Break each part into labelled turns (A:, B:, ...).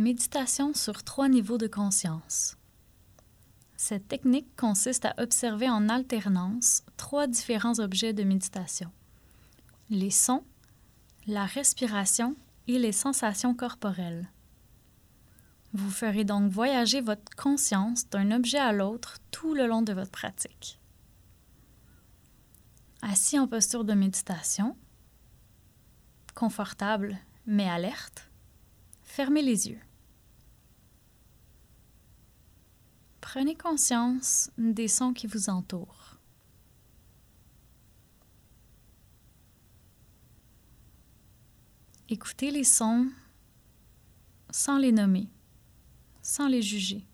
A: Méditation sur trois niveaux de conscience. Cette technique consiste à observer en alternance trois différents objets de méditation. Les sons, la respiration et les sensations corporelles. Vous ferez donc voyager votre conscience d'un objet à l'autre tout le long de votre pratique. Assis en posture de méditation, confortable mais alerte, Fermez les yeux. Prenez conscience des sons qui vous entourent. Écoutez les sons sans les nommer, sans les juger,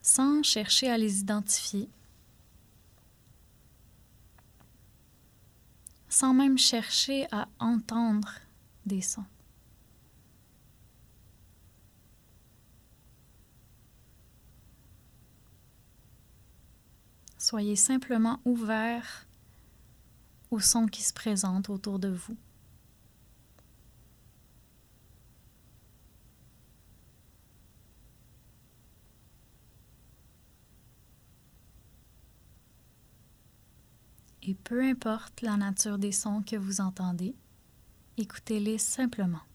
A: sans chercher à les identifier, sans même chercher à entendre des sons. Soyez simplement ouvert aux sons qui se présentent autour de vous. Et peu importe la nature des sons que vous entendez, écoutez-les simplement.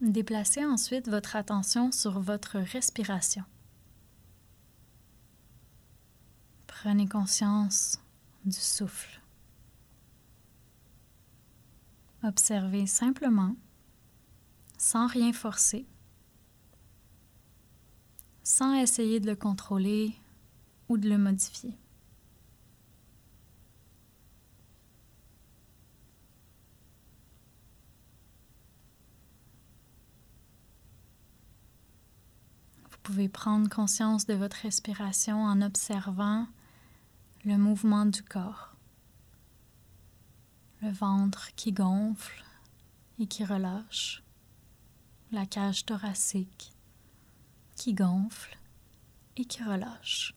A: Déplacez ensuite votre attention sur votre respiration. Prenez conscience du souffle. Observez simplement, sans rien forcer, sans essayer de le contrôler ou de le modifier. Pouvez prendre conscience de votre respiration en observant le mouvement du corps, le ventre qui gonfle et qui relâche, la cage thoracique qui gonfle et qui relâche.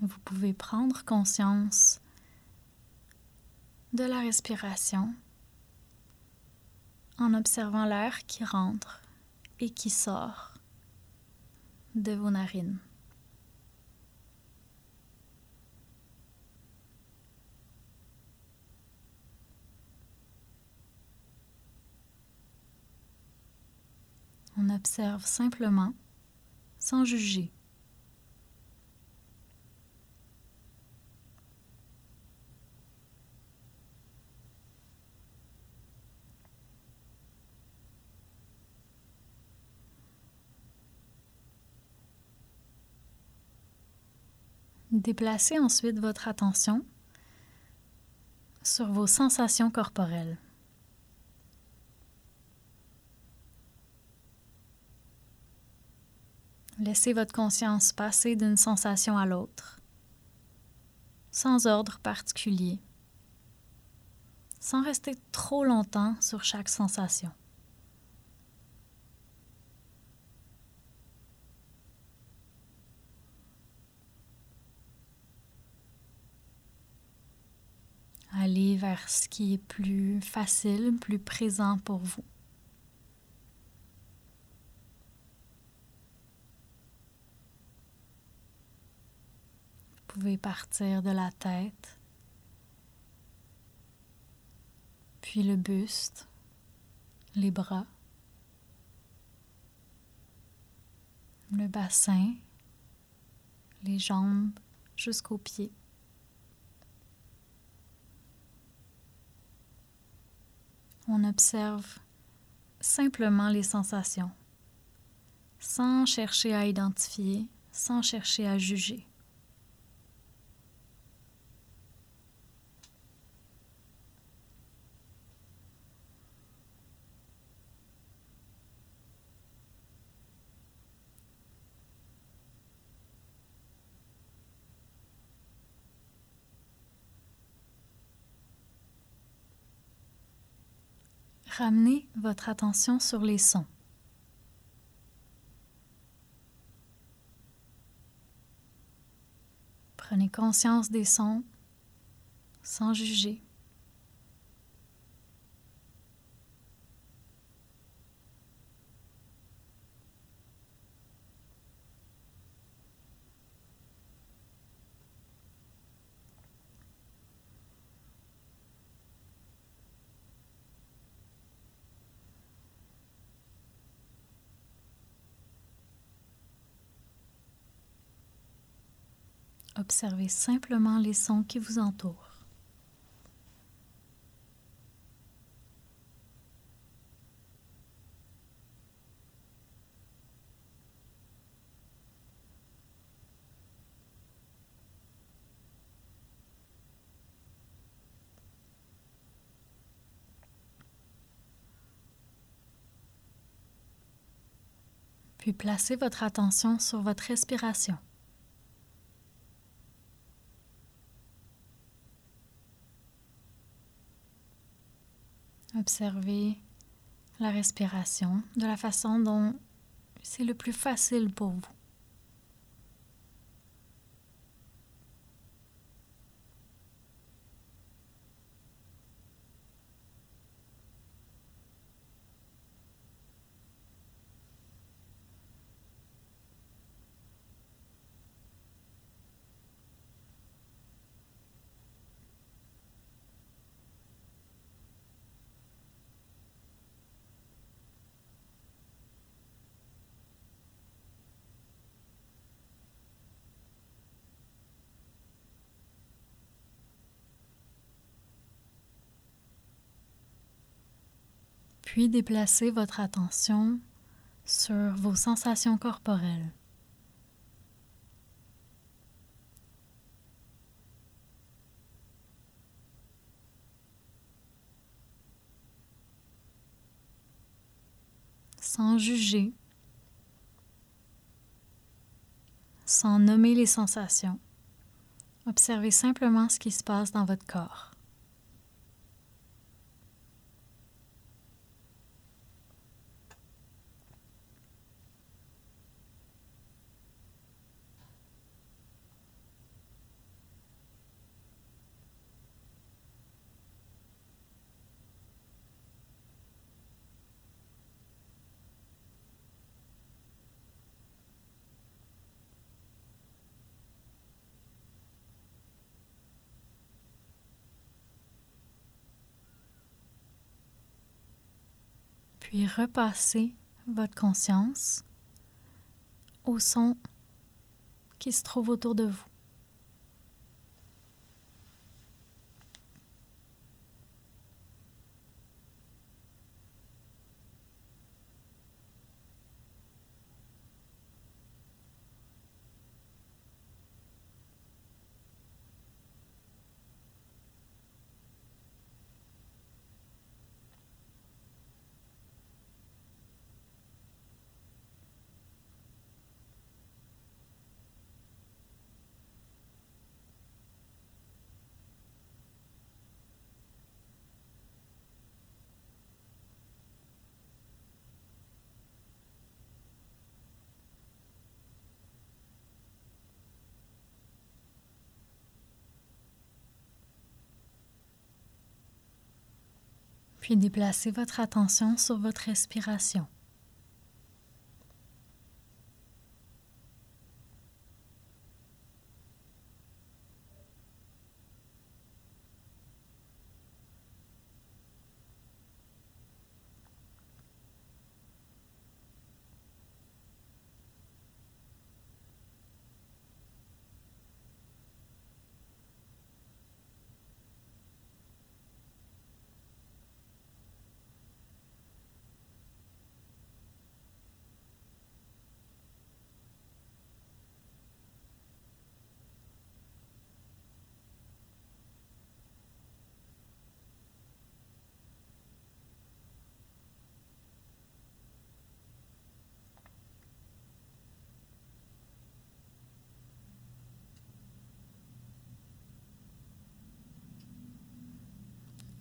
A: Vous pouvez prendre conscience de la respiration en observant l'air qui rentre et qui sort de vos narines. On observe simplement sans juger. Déplacez ensuite votre attention sur vos sensations corporelles. Laissez votre conscience passer d'une sensation à l'autre, sans ordre particulier, sans rester trop longtemps sur chaque sensation. Vers ce qui est plus facile, plus présent pour vous. Vous pouvez partir de la tête, puis le buste, les bras, le bassin, les jambes jusqu'aux pieds. On observe simplement les sensations, sans chercher à identifier, sans chercher à juger. Ramenez votre attention sur les sons. Prenez conscience des sons sans juger. Observez simplement les sons qui vous entourent. Puis placez votre attention sur votre respiration. Observez la respiration de la façon dont c'est le plus facile pour vous. Puis déplacez votre attention sur vos sensations corporelles. Sans juger, sans nommer les sensations, observez simplement ce qui se passe dans votre corps. Puis repassez votre conscience au son qui se trouve autour de vous. Puis déplacez votre attention sur votre respiration.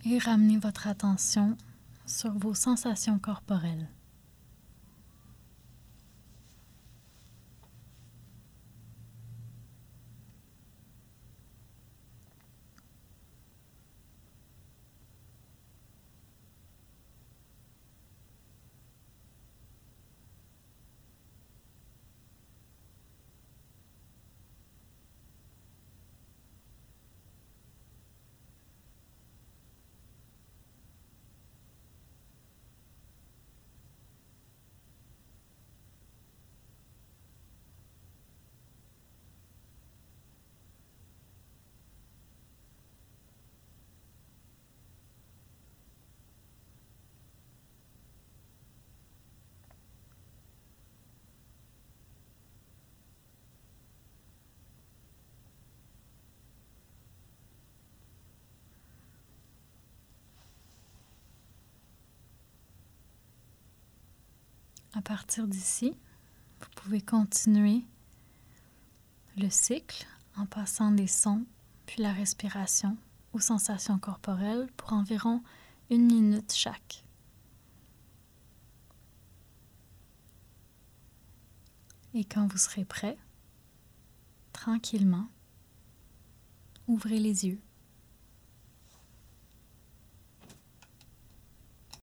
A: Et ramenez votre attention sur vos sensations corporelles. À partir d'ici, vous pouvez continuer le cycle en passant des sons puis la respiration aux sensations corporelles pour environ une minute chaque. Et quand vous serez prêt, tranquillement, ouvrez les yeux.